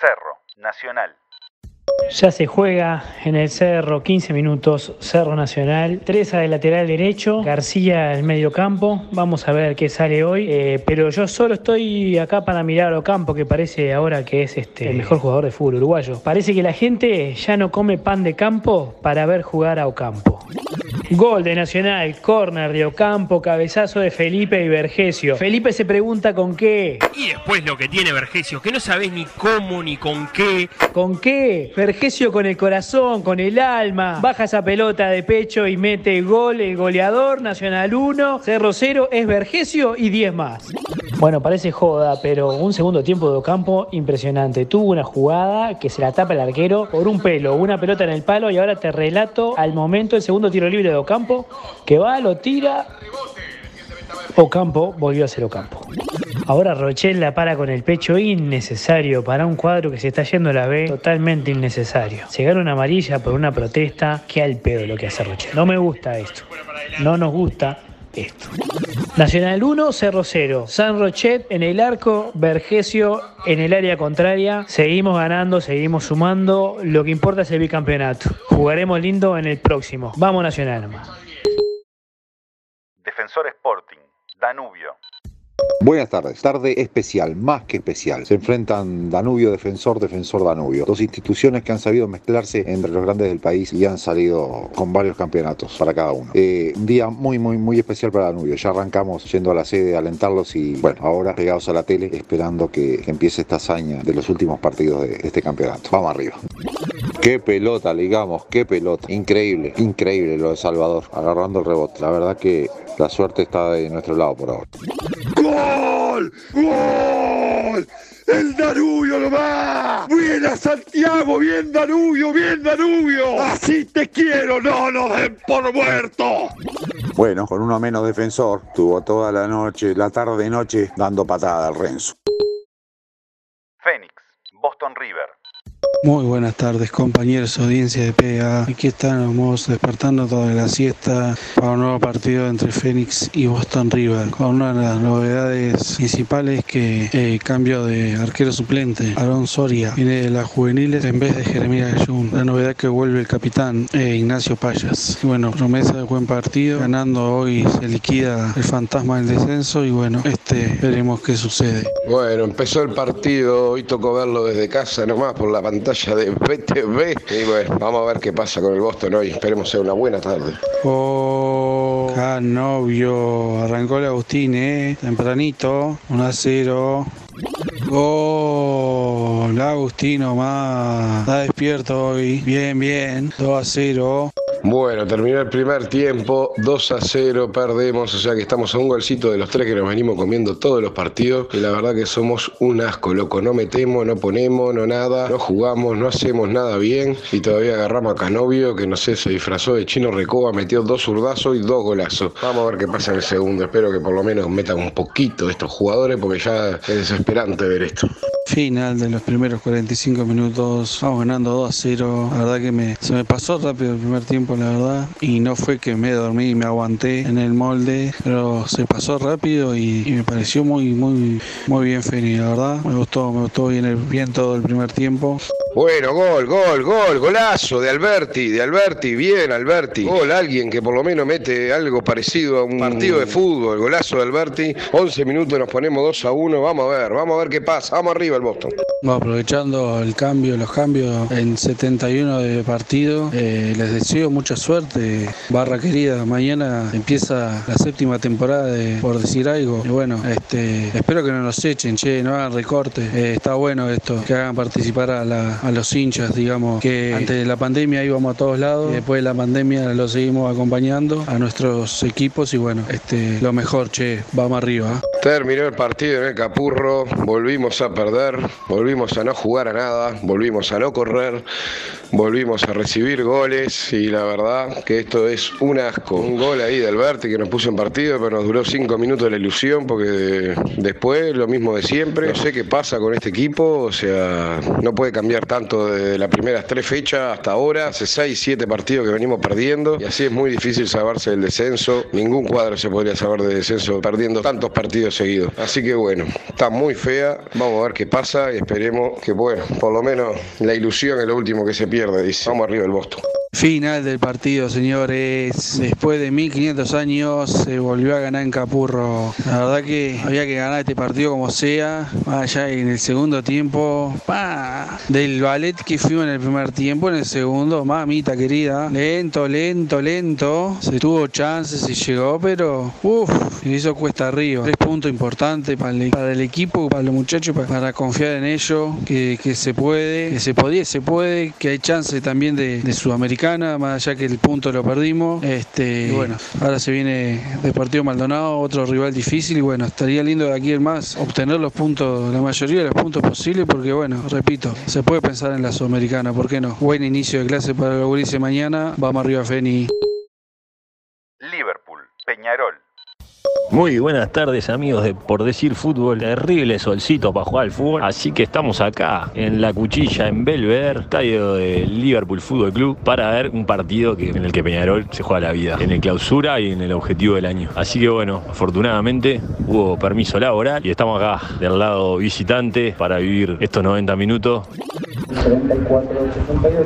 Cerro, Nacional. Ya se juega en el Cerro, 15 minutos, Cerro Nacional, Teresa de lateral derecho, García el medio campo, vamos a ver qué sale hoy, eh, pero yo solo estoy acá para mirar a Ocampo, que parece ahora que es este, el mejor jugador de fútbol uruguayo. Parece que la gente ya no come pan de campo para ver jugar a Ocampo. Gol de Nacional, córner de Ocampo, cabezazo de Felipe y Vergesio. Felipe se pregunta con qué. Y después lo que tiene Vergesio, que no sabes ni cómo ni con qué. ¿Con qué? Vergesio con el corazón, con el alma. Baja esa pelota de pecho y mete gol el goleador, Nacional 1, Cerro 0, es Vergesio y 10 más. Bueno, parece joda, pero un segundo tiempo de Ocampo impresionante. Tuvo una jugada que se la tapa el arquero por un pelo, una pelota en el palo y ahora te relato al momento el segundo tiro libre de Ocampo, que va, lo tira. Ocampo volvió a ser Ocampo. Ahora Rochelle la para con el pecho innecesario para un cuadro que se está yendo a la B, totalmente innecesario. Se gana una amarilla por una protesta, que al pedo lo que hace Rochelle. No me gusta esto. No nos gusta esto. Nacional 1, Cerro 0. San Rochet en el arco, Vergesio en el área contraria. Seguimos ganando, seguimos sumando. Lo que importa es el bicampeonato. Jugaremos lindo en el próximo. Vamos Nacional. Defensor Sporting, Danubio. Buenas tardes. Tarde especial, más que especial. Se enfrentan Danubio Defensor, Defensor Danubio. Dos instituciones que han sabido mezclarse entre los grandes del país y han salido con varios campeonatos para cada uno. Eh, un día muy, muy, muy especial para Danubio. Ya arrancamos yendo a la sede alentarlos y, bueno, ahora pegados a la tele esperando que, que empiece esta hazaña de los últimos partidos de este campeonato. Vamos arriba. Qué pelota, digamos, qué pelota. Increíble, increíble lo de Salvador, agarrando el rebote. La verdad que la suerte está de nuestro lado por ahora. ¡Gol! ¡Gol! ¡El Danubio nomás! ¡Bien a Santiago! ¡Bien Danubio! ¡Bien Danubio! ¡Así te quiero! ¡No nos den por muerto! Bueno, con uno menos defensor, tuvo toda la noche, la tarde y noche, dando patada al Renzo. Fénix, Boston River. Muy buenas tardes compañeros, audiencia de PA. Aquí estamos despertando toda la siesta para un nuevo partido entre Fénix y Boston River. Con una de las novedades principales que eh, cambio de arquero suplente. Aaron Soria viene de las juveniles en vez de Jeremías Ayun. La novedad que vuelve el capitán eh, Ignacio Payas. Y bueno, promesa de buen partido. Ganando hoy se liquida el fantasma del descenso y bueno, este veremos qué sucede. Bueno, empezó el partido, hoy tocó verlo desde casa nomás por la pantalla de BTV. Y bueno, vamos a ver qué pasa con el Boston hoy. Esperemos sea una buena tarde. Oh, novio. Arrancó el Agustín, ¿eh? Tempranito. 1 a 0. Gol, Agustino más. Está despierto hoy. Bien, bien. 2 a 0. Bueno, terminó el primer tiempo, 2 a 0, perdemos, o sea que estamos a un golcito de los tres que nos venimos comiendo todos los partidos y la verdad que somos un asco, loco, no metemos, no ponemos, no nada, no jugamos, no hacemos nada bien y todavía agarramos a Canovio que no sé, se disfrazó de chino recoba, metió dos zurdazos y dos golazos. Vamos a ver qué pasa en el segundo, espero que por lo menos metan un poquito estos jugadores porque ya es desesperante ver esto. Final de los primeros 45 minutos, vamos ganando 2 a 0. La verdad que se me pasó rápido el primer tiempo, la verdad. Y no fue que me dormí y me aguanté en el molde, pero se pasó rápido y, me pareció muy, muy, muy bien Feni, la verdad. Me gustó, me gustó bien, el, bien todo el primer tiempo. Bueno, gol, gol, gol, golazo de Alberti, de Alberti, bien Alberti. Gol, alguien que por lo menos mete algo parecido a un partido de fútbol, golazo de Alberti. 11 minutos nos ponemos 2 a 1, vamos a ver, vamos a ver qué pasa, vamos arriba el Boston. Bueno, aprovechando el cambio, los cambios en 71 de partido, eh, les deseo mucha suerte. Barra querida, mañana empieza la séptima temporada de Por Decir Algo. Y bueno, este, espero que no nos echen, che, no hagan recortes. Eh, está bueno esto, que hagan participar a, la, a los hinchas, digamos, que antes de la pandemia íbamos a todos lados, después de la pandemia lo seguimos acompañando a nuestros equipos y bueno, este, lo mejor, che, vamos arriba. Terminó el partido en el Capurro, volvimos a perder, volvimos a no jugar a nada, volvimos a no correr, volvimos a recibir goles y la verdad que esto es un asco. Un gol ahí de Alberti que nos puso en partido, pero nos duró cinco minutos la ilusión porque después lo mismo de siempre. No sé qué pasa con este equipo, o sea, no puede cambiar tanto de las primeras tres fechas hasta ahora. Hace seis, siete partidos que venimos perdiendo y así es muy difícil salvarse del descenso. Ningún cuadro se podría salvar de descenso perdiendo tantos partidos seguidos. Así que bueno, está muy fea. Vamos a ver qué pasa y esperemos que, bueno, por lo menos la ilusión es lo último que se pierde. Dice, vamos arriba del Boston. Final del partido, señores. Después de 1500 años se volvió a ganar en Capurro. La verdad que había que ganar este partido como sea. Allá en el segundo tiempo, pa, del ballet que fuimos en el primer tiempo, en el segundo, mamita querida. Lento, lento, lento. Se tuvo chances y llegó, pero uff, hizo cuesta arriba. Tres puntos importantes para el, equipo, para los muchachos, para, confiar en ellos, que, se puede, que se podía, se puede, que hay chances también de, de más allá que el punto lo perdimos. Este, y bueno, ahora se viene Deportivo Maldonado, otro rival difícil y bueno, estaría lindo de aquí en más obtener los puntos, la mayoría de los puntos posibles porque bueno, repito, se puede pensar en la Sudamericana, ¿por qué no? Buen inicio de clase para la Gurice mañana, vamos arriba Feni. Muy buenas tardes amigos de Por Decir Fútbol, terrible solcito para jugar al fútbol, así que estamos acá en la cuchilla en Belvedere, estadio del Liverpool Fútbol Club, para ver un partido que, en el que Peñarol se juega la vida, en el clausura y en el objetivo del año. Así que bueno, afortunadamente hubo permiso laboral y estamos acá del lado visitante para vivir estos 90 minutos.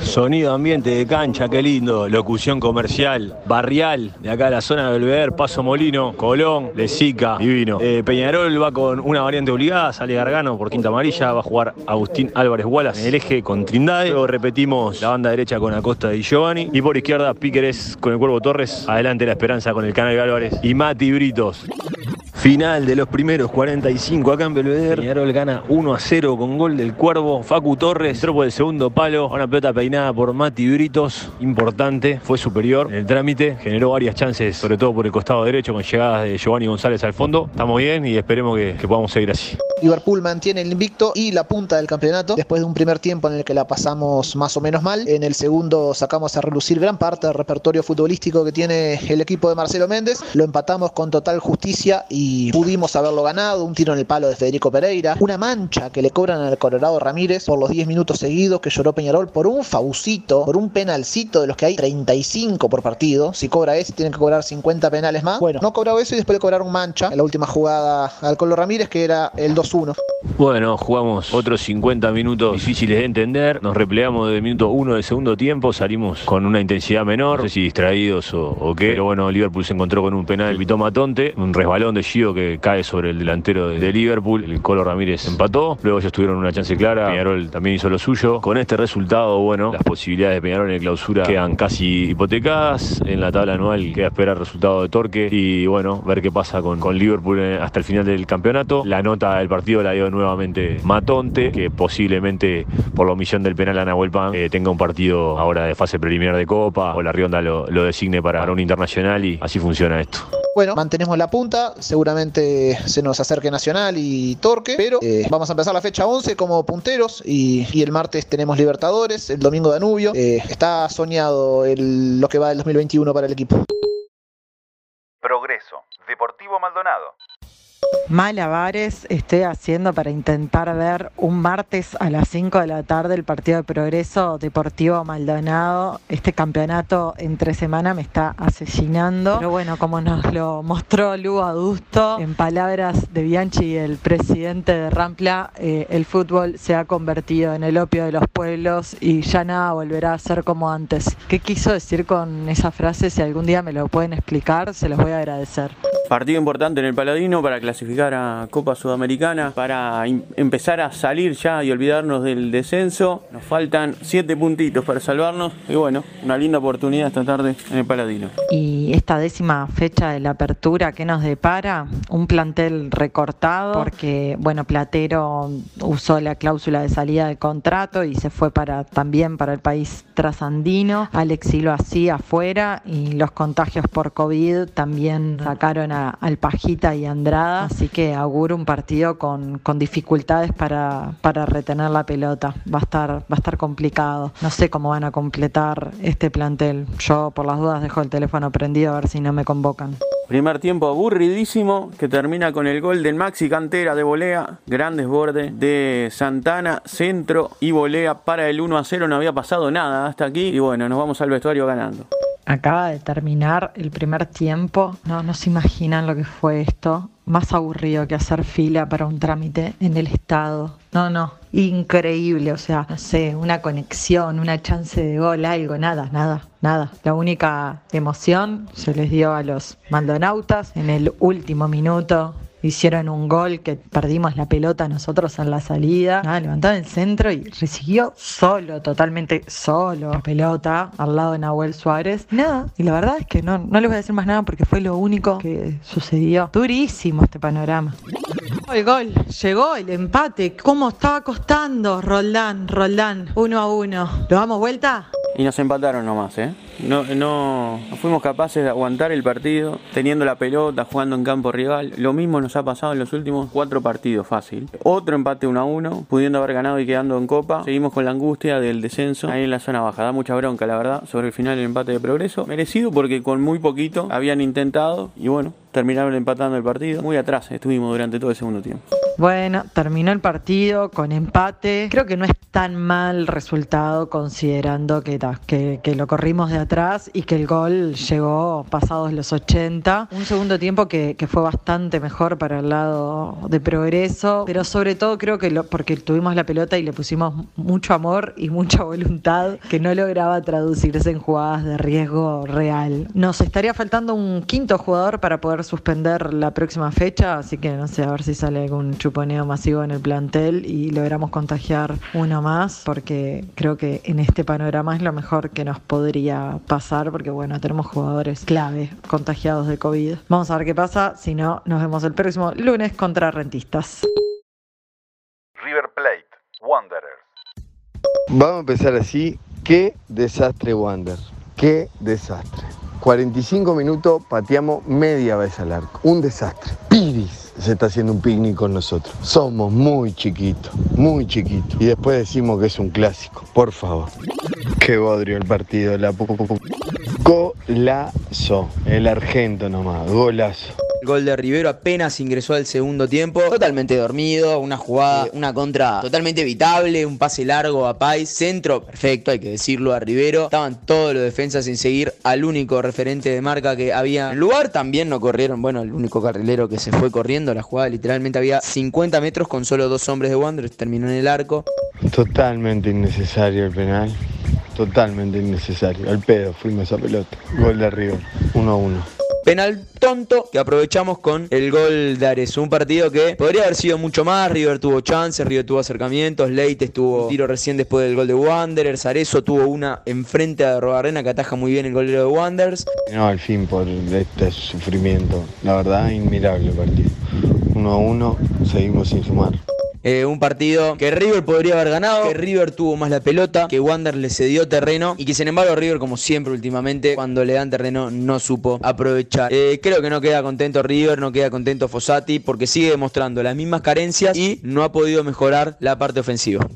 Sonido ambiente de cancha, qué lindo. Locución comercial, barrial, de acá de la zona de Belvedere, Paso Molino, Colón, Lezica, divino. Eh, Peñarol va con una variante obligada, sale Gargano por quinta amarilla, va a jugar Agustín Álvarez Wallace en el eje con Trindade. Luego repetimos la banda derecha con Acosta y Giovanni. Y por izquierda, Píqueres con el Cuervo Torres. Adelante la esperanza con el Canal Álvarez y Mati Britos. Final de los primeros 45 acá en Belvedere. Peñarol gana 1 a 0 con gol del Cuervo. Facu Torres entró por el segundo palo. Una pelota peinada por Mati Britos. Importante. Fue superior en el trámite. Generó varias chances, sobre todo por el costado derecho, con llegadas de Giovanni González al fondo. Estamos bien y esperemos que, que podamos seguir así. Liverpool mantiene el invicto y la punta del campeonato después de un primer tiempo en el que la pasamos más o menos mal. En el segundo sacamos a relucir gran parte del repertorio futbolístico que tiene el equipo de Marcelo Méndez. Lo empatamos con total justicia y pudimos haberlo ganado. Un tiro en el palo de Federico Pereira. Una mancha que le cobran al Colorado Ramírez por los 10 minutos seguidos que lloró Peñarol por un faucito, por un penalcito de los que hay 35 por partido. Si cobra ese, tienen que cobrar 50 penales más. Bueno, no cobraba eso y después le cobraron mancha en la última jugada al Colo Ramírez, que era el 2-1. Bueno, jugamos otros 50 minutos difíciles de entender. Nos replegamos del minuto 1 del segundo tiempo. Salimos con una intensidad menor. No sé si distraídos o, o qué. Pero bueno, Liverpool se encontró con un penal Pitó Matonte. Un resbalón de Que cae sobre el delantero de, Liverpool. El Colo Ramírez empató. Luego ellos tuvieron una chance clara. Peñarol también hizo lo suyo. Con este resultado, bueno, las posibilidades de Peñarol en el clausura quedan casi hipotecadas. En la tabla anual queda esperar el resultado de Torque. Y bueno, ver qué pasa con, Liverpool eh, hasta el final del campeonato. La nota del partido la dio nuevamente Matonte, que posiblemente por la omisión del penal a Nahuel eh, tenga un partido ahora de fase preliminar de Copa o la Rionda lo, lo designe para un internacional y así funciona esto. Bueno, mantenemos la punta, seguramente se nos acerque Nacional y Torque, pero eh, vamos a empezar la fecha 11 como punteros y, y el martes tenemos Libertadores, el domingo Danubio. Eh, está soñado el, lo que va del 2021 para el equipo. Progreso, Deportivo Maldonado. Malabares estoy haciendo para intentar ver un martes a las 5 de la tarde el partido de Progreso Deportivo Maldonado. Este campeonato entre semana me está asesinando. Pero bueno, como nos lo mostró Lugo Adusto, en palabras de Bianchi, el presidente de Rampla, eh, el fútbol se ha convertido en el opio de los pueblos y ya nada volverá a ser como antes. ¿Qué quiso decir con esa frase? Si algún día me lo pueden explicar, se los voy a agradecer. Partido importante en el Paladino para clasificar a Copa Sudamericana, para empezar a salir ya y olvidarnos del descenso. Nos faltan siete puntitos para salvarnos y bueno, una linda oportunidad esta tarde en el Paladino. Y esta décima fecha de la apertura, ¿qué nos depara? Un plantel recortado porque, bueno, Platero usó la cláusula de salida de contrato y se fue para también para el país trasandino. Alexi lo hacía afuera y los contagios por COVID también sacaron a, al Pajita y Andrada, así que auguro un partido con, con dificultades para, para retener la pelota. Va a, estar, va a estar complicado. No sé cómo van a completar este plantel. Yo por las dudas dejo el teléfono prendido a ver si no me convocan. Primer tiempo aburridísimo que termina con el gol del Maxi Cantera de volea, gran desborde de Santana, centro y volea para el 1 a 0. No había pasado nada hasta aquí y bueno, nos vamos al vestuario ganando. Acaba de terminar el primer tiempo. No, no se imaginan lo que fue esto. Más aburrido que hacer fila para un trámite en el Estado. No, no, increíble. O sea, no sé, una conexión, una chance de gol, algo, nada, nada, nada. La única emoción se les dio a los mandonautas en el último minuto hicieron un gol que perdimos la pelota nosotros en la salida. Nada, levantaba el centro y recibió solo, totalmente solo, la pelota al lado de Nahuel Suárez. Nada, y la verdad es que no, no les voy a decir más nada porque fue lo único que sucedió. Durísimo este panorama. El gol, llegó el empate. ¿Cómo estaba costando? Roldán, Roldán, uno a uno. ¿Lo damos vuelta? Y nos empataron nomás, ¿eh? No, no, no fuimos capaces de aguantar el partido teniendo la pelota, jugando en campo rival. Lo mismo nos ha pasado en los últimos cuatro partidos, fácil. Otro empate 1 a 1, pudiendo haber ganado y quedando en copa. Seguimos con la angustia del descenso ahí en la zona baja. Da mucha bronca, la verdad, sobre el final del empate de progreso. Merecido porque con muy poquito habían intentado y bueno, terminaron empatando el partido. Muy atrás estuvimos durante todo el segundo tiempo. Bueno, terminó el partido con empate. Creo que no es tan mal resultado considerando que, que, lo corrimos de atrás y que el gol llegó pasados los 80. Un segundo tiempo que, que, fue bastante mejor para el lado de progreso, pero sobre todo creo que lo, porque tuvimos la pelota y le pusimos mucho amor y mucha voluntad que no lograba traducirse en jugadas de riesgo real. Nos estaría faltando un quinto jugador para poder suspender la próxima fecha, así que no sé, a ver si sale algún chuponeo masivo en el plantel y logramos contagiar uno más, porque creo que en este panorama es lo mejor que nos podría pasar, porque bueno, tenemos jugadores clave contagiados de COVID. Vamos a ver qué pasa, si no, nos vemos el próximo lunes contra Rentistas. River Plate, Wanderers. Vamos a empezar así. Qué desastre Wander. Qué desastre. 45 minutos pateamos media vez al arco. Un desastre. Piris se está haciendo un picnic con nosotros. Somos muy chiquitos, muy chiquitos. Y después decimos que es un clásico. Por favor. Qué bodrio el partido. La Golazo. El argento nomás. Golazo. Gol de Rivero apenas ingresó al segundo tiempo, totalmente dormido, una jugada, una contra totalmente evitable, un pase largo a Pais, centro perfecto, hay que decirlo, a Rivero. Estaban todos los defensas sin seguir al único referente de marca que había en lugar. También no corrieron, bueno, el único carrilero que se fue corriendo, la jugada literalmente había 50 metros con solo dos hombres de Wanderers, terminó en el arco. Totalmente innecesario el penal. Totalmente innecesario. Al pedo fuimos esa pelota. Gol de River. 1 a 1 penal tonto que aprovechamos con el gol de Ares. Un partido que podría haber sido mucho más. River tuvo chances, River tuvo acercamientos, Leites tuvo tiro recién después del gol de Wanderers, Arezo tuvo una enfrente a Robarrena que ataja muy bien el golero de Wanderers. No, al fin por este sufrimiento. La verdad, inmirable el partido. 1 a 1, seguimos sin sumar. Eh, un partido que River podría haber ganado, que River tuvo más la pelota, que Wander le cedió terreno y que sin embargo River, como siempre últimamente, cuando le dan terreno no supo aprovechar. Eh, creo que no queda contento River, no queda contento Fossati porque sigue demostrando las mismas carencias y no ha podido mejorar la parte ofensiva.